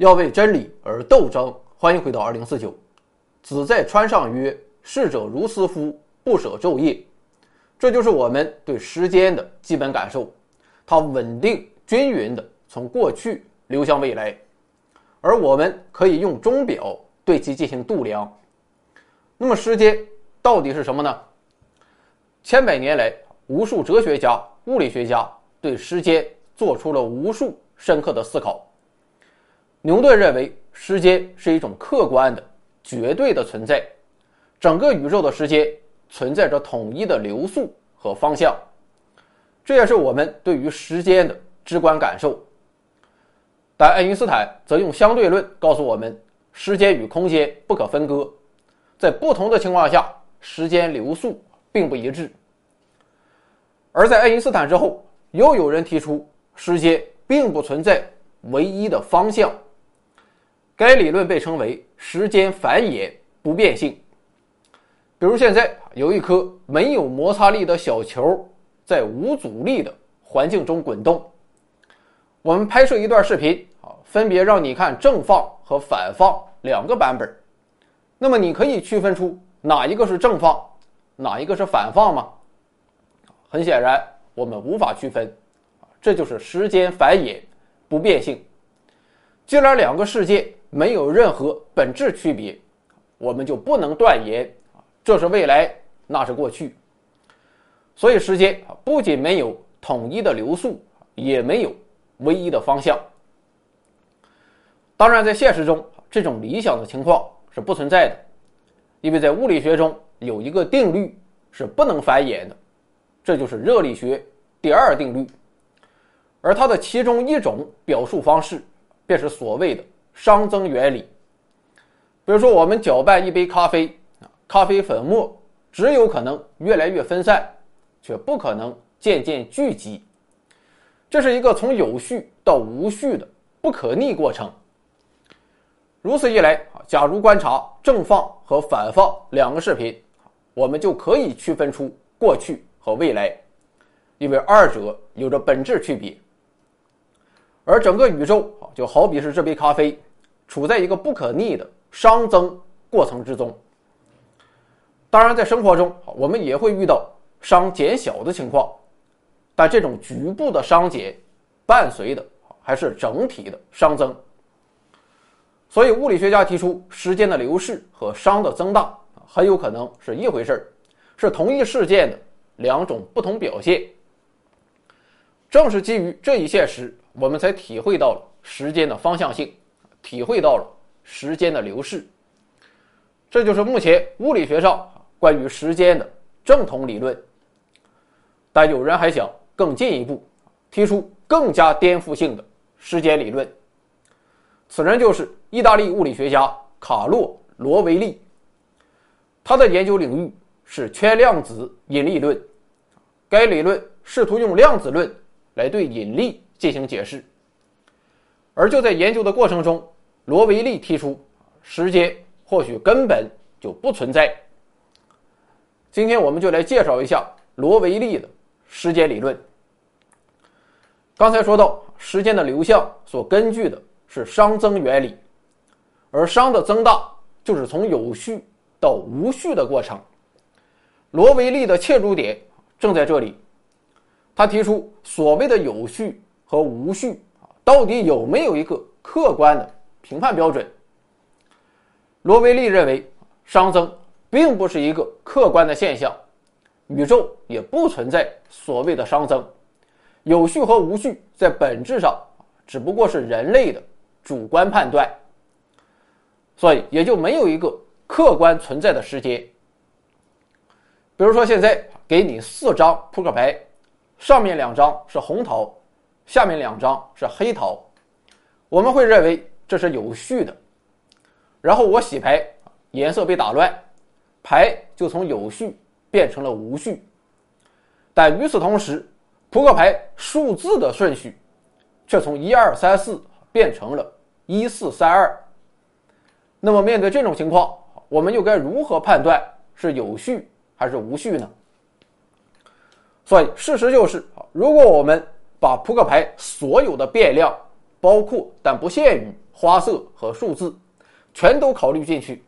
要为真理而斗争。欢迎回到二零四九。子在川上曰：“逝者如斯夫，不舍昼夜。”这就是我们对时间的基本感受，它稳定均匀的从过去流向未来，而我们可以用钟表对其进行度量。那么，时间到底是什么呢？千百年来，无数哲学家、物理学家对时间做出了无数深刻的思考。牛顿认为，时间是一种客观的、绝对的存在，整个宇宙的时间存在着统一的流速和方向，这也是我们对于时间的直观感受。但爱因斯坦则用相对论告诉我们，时间与空间不可分割，在不同的情况下，时间流速。并不一致，而在爱因斯坦之后，又有人提出时间并不存在唯一的方向。该理论被称为时间繁衍不变性。比如现在有一颗没有摩擦力的小球在无阻力的环境中滚动，我们拍摄一段视频啊，分别让你看正放和反放两个版本，那么你可以区分出哪一个是正放。哪一个是反放吗？很显然，我们无法区分，这就是时间繁衍不变性。既然两个世界没有任何本质区别，我们就不能断言这是未来，那是过去。所以，时间不仅没有统一的流速，也没有唯一的方向。当然，在现实中，这种理想的情况是不存在的，因为在物理学中。有一个定律是不能繁衍的，这就是热力学第二定律，而它的其中一种表述方式便是所谓的熵增原理。比如说，我们搅拌一杯咖啡，咖啡粉末只有可能越来越分散，却不可能渐渐聚集，这是一个从有序到无序的不可逆过程。如此一来，啊，假如观察正放和反放两个视频。我们就可以区分出过去和未来，因为二者有着本质区别。而整个宇宙啊，就好比是这杯咖啡，处在一个不可逆的熵增过程之中。当然，在生活中，我们也会遇到熵减小的情况，但这种局部的熵减，伴随的还是整体的熵增。所以，物理学家提出，时间的流逝和熵的增大。很有可能是一回事儿，是同一事件的两种不同表现。正是基于这一现实，我们才体会到了时间的方向性，体会到了时间的流逝。这就是目前物理学上关于时间的正统理论。但有人还想更进一步，提出更加颠覆性的时间理论。此人就是意大利物理学家卡洛·罗维利。他的研究领域是圈量子引力论，该理论试图用量子论来对引力进行解释。而就在研究的过程中，罗维利提出，时间或许根本就不存在。今天我们就来介绍一下罗维利的时间理论。刚才说到，时间的流向所根据的是熵增原理，而熵的增大就是从有序。到无序的过程，罗维利的切入点正在这里。他提出所谓的有序和无序到底有没有一个客观的评判标准？罗维利认为，熵增并不是一个客观的现象，宇宙也不存在所谓的熵增，有序和无序在本质上只不过是人类的主观判断，所以也就没有一个。客观存在的时间，比如说现在给你四张扑克牌，上面两张是红桃，下面两张是黑桃，我们会认为这是有序的。然后我洗牌，颜色被打乱，牌就从有序变成了无序。但与此同时，扑克牌数字的顺序却从一二三四变成了一四三二。那么面对这种情况，我们又该如何判断是有序还是无序呢？所以事实就是，如果我们把扑克牌所有的变量，包括但不限于花色和数字，全都考虑进去，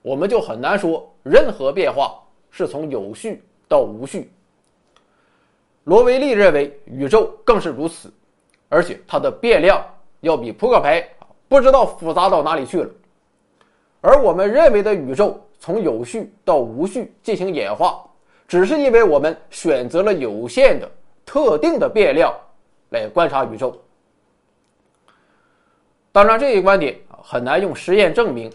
我们就很难说任何变化是从有序到无序。罗维利认为宇宙更是如此，而且它的变量要比扑克牌不知道复杂到哪里去了。而我们认为的宇宙从有序到无序进行演化，只是因为我们选择了有限的特定的变量来观察宇宙。当然，这一观点很难用实验证明，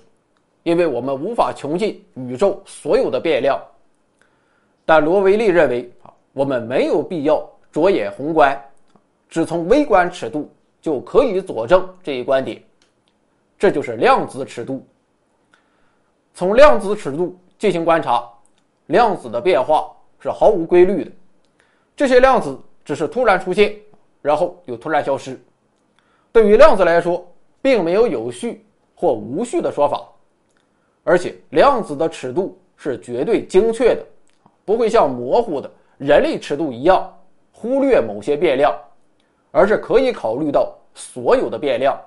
因为我们无法穷尽宇宙所有的变量。但罗维利认为。我们没有必要着眼宏观，只从微观尺度就可以佐证这一观点。这就是量子尺度。从量子尺度进行观察，量子的变化是毫无规律的。这些量子只是突然出现，然后又突然消失。对于量子来说，并没有有序或无序的说法，而且量子的尺度是绝对精确的，不会像模糊的。人类尺度一样，忽略某些变量，而是可以考虑到所有的变量。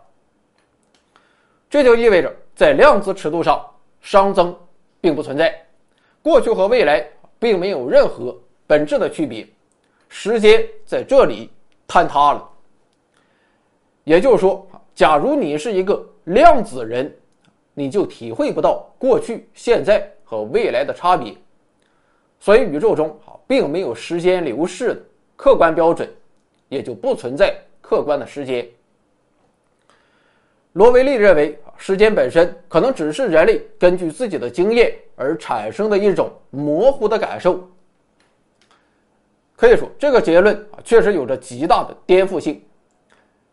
这就意味着，在量子尺度上，熵增并不存在，过去和未来并没有任何本质的区别，时间在这里坍塌了。也就是说，假如你是一个量子人，你就体会不到过去、现在和未来的差别。所以，宇宙中啊并没有时间流逝的客观标准，也就不存在客观的时间。罗维利认为，时间本身可能只是人类根据自己的经验而产生的一种模糊的感受。可以说，这个结论啊确实有着极大的颠覆性。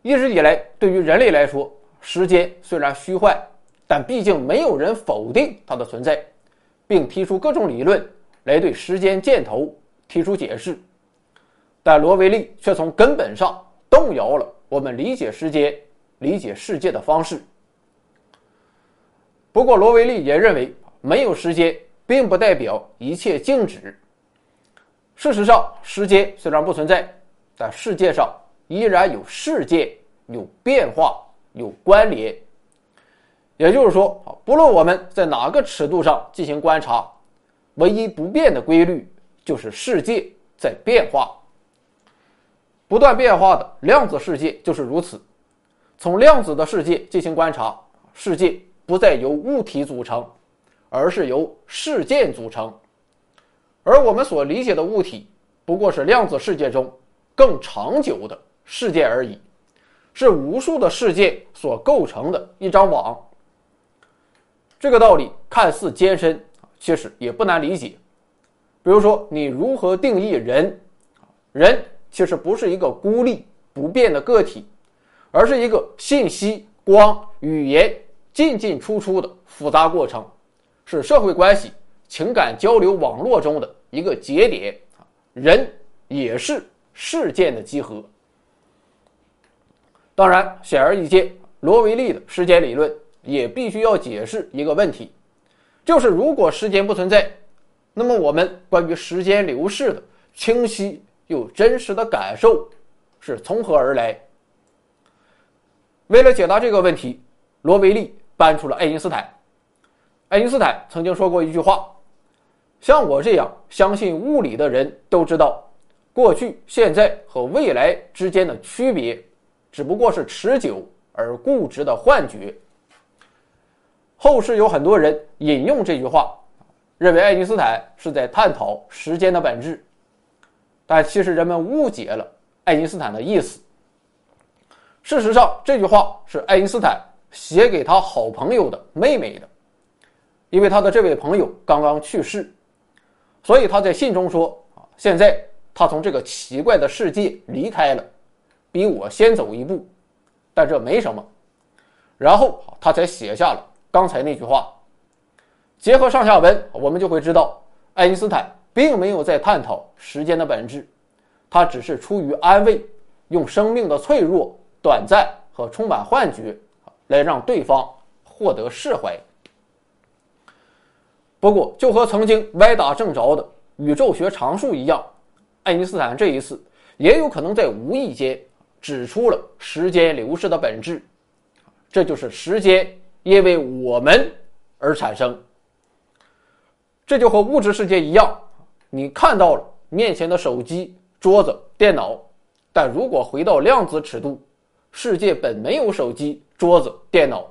一直以来，对于人类来说，时间虽然虚幻，但毕竟没有人否定它的存在，并提出各种理论。来对时间箭头提出解释，但罗维利却从根本上动摇了我们理解时间、理解世界的方式。不过，罗维利也认为，没有时间并不代表一切静止。事实上，时间虽然不存在，但世界上依然有事件、有变化、有关联。也就是说，啊不论我们在哪个尺度上进行观察。唯一不变的规律就是世界在变化，不断变化的量子世界就是如此。从量子的世界进行观察，世界不再由物体组成，而是由事件组成。而我们所理解的物体，不过是量子世界中更长久的世界而已，是无数的世界所构成的一张网。这个道理看似艰深。其实也不难理解，比如说，你如何定义人？人其实不是一个孤立不变的个体，而是一个信息、光、语言进进出出的复杂过程，是社会关系、情感交流网络中的一个节点。人也是事件的集合。当然，显而易见，罗维利的时间理论也必须要解释一个问题。就是如果时间不存在，那么我们关于时间流逝的清晰又真实的感受是从何而来？为了解答这个问题，罗维利搬出了爱因斯坦。爱因斯坦曾经说过一句话：“像我这样相信物理的人都知道，过去、现在和未来之间的区别，只不过是持久而固执的幻觉。”后世有很多人引用这句话，认为爱因斯坦是在探讨时间的本质，但其实人们误解了爱因斯坦的意思。事实上，这句话是爱因斯坦写给他好朋友的妹妹的，因为他的这位朋友刚刚去世，所以他在信中说：“啊，现在他从这个奇怪的世界离开了，比我先走一步，但这没什么。”然后他才写下了。刚才那句话，结合上下文，我们就会知道，爱因斯坦并没有在探讨时间的本质，他只是出于安慰，用生命的脆弱、短暂和充满幻觉，来让对方获得释怀。不过，就和曾经歪打正着的宇宙学常数一样，爱因斯坦这一次也有可能在无意间指出了时间流逝的本质。这就是时间因为我们而产生。这就和物质世界一样，你看到了面前的手机、桌子、电脑，但如果回到量子尺度，世界本没有手机、桌子、电脑，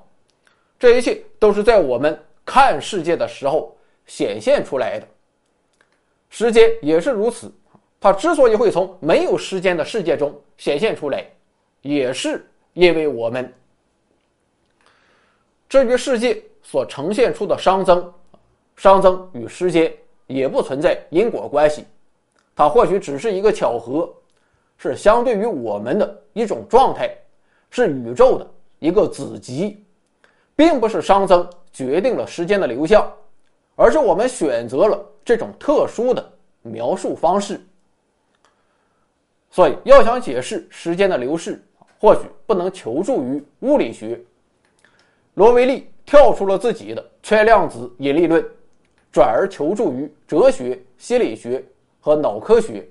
这一切都是在我们看世界的时候显现出来的。时间也是如此，它之所以会从没有时间的世界中显现出来，也是因为我们。至于世界所呈现出的熵增，熵增与时间也不存在因果关系，它或许只是一个巧合，是相对于我们的一种状态，是宇宙的一个子集，并不是熵增决定了时间的流向，而是我们选择了这种特殊的描述方式。所以，要想解释时间的流逝，或许不能求助于物理学。罗维利跳出了自己的圈量子引力论，转而求助于哲学、心理学和脑科学。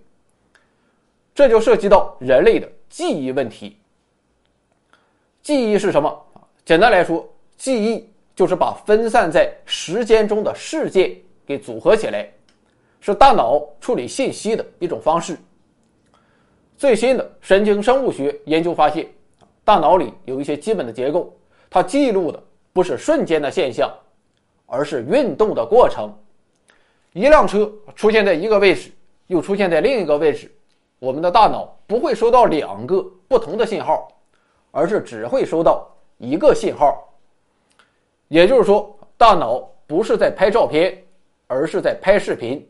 这就涉及到人类的记忆问题。记忆是什么？简单来说，记忆就是把分散在时间中的事件给组合起来，是大脑处理信息的一种方式。最新的神经生物学研究发现，大脑里有一些基本的结构。它记录的不是瞬间的现象，而是运动的过程。一辆车出现在一个位置，又出现在另一个位置，我们的大脑不会收到两个不同的信号，而是只会收到一个信号。也就是说，大脑不是在拍照片，而是在拍视频。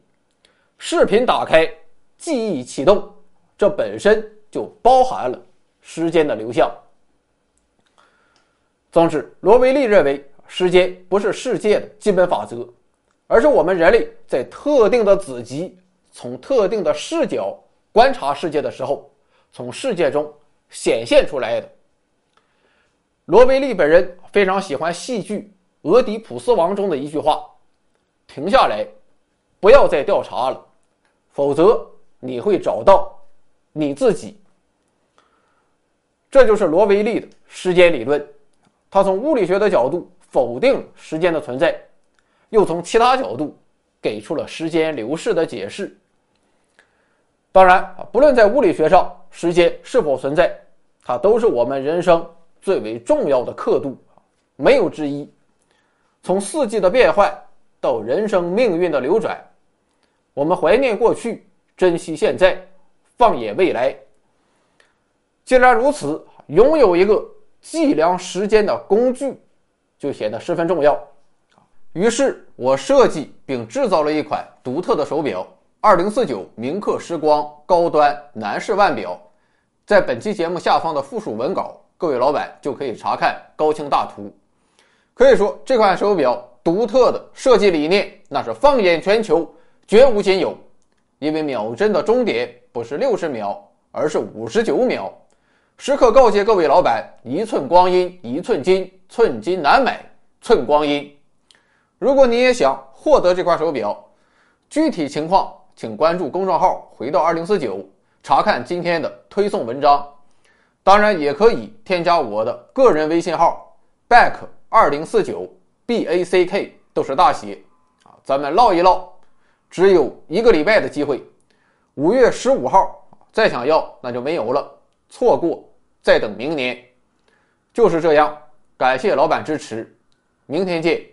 视频打开，记忆启动，这本身就包含了时间的流向。总之，罗维利认为，时间不是世界的基本法则，而是我们人类在特定的子集、从特定的视角观察世界的时候，从世界中显现出来的。罗维利本人非常喜欢戏剧《俄狄浦斯王》中的一句话：“停下来，不要再调查了，否则你会找到你自己。”这就是罗维利的时间理论。他从物理学的角度否定时间的存在，又从其他角度给出了时间流逝的解释。当然，不论在物理学上时间是否存在，它都是我们人生最为重要的刻度，没有之一。从四季的变换到人生命运的流转，我们怀念过去，珍惜现在，放眼未来。既然如此，拥有一个。计量时间的工具就显得十分重要。于是我设计并制造了一款独特的手表——二零四九铭刻时光高端男士腕表。在本期节目下方的附属文稿，各位老板就可以查看高清大图。可以说，这款手表独特的设计理念那是放眼全球绝无仅有。因为秒针的终点不是六十秒，而是五十九秒。时刻告诫各位老板：一寸光阴一寸金，寸金难买寸光阴。如果你也想获得这块手表，具体情况请关注公众号“回到二零四九”，查看今天的推送文章。当然，也可以添加我的个人微信号 “back 二零四九 b a c k”，都是大写啊。咱们唠一唠，只有一个礼拜的机会，五月十五号再想要那就没有了，错过。再等明年，就是这样。感谢老板支持，明天见。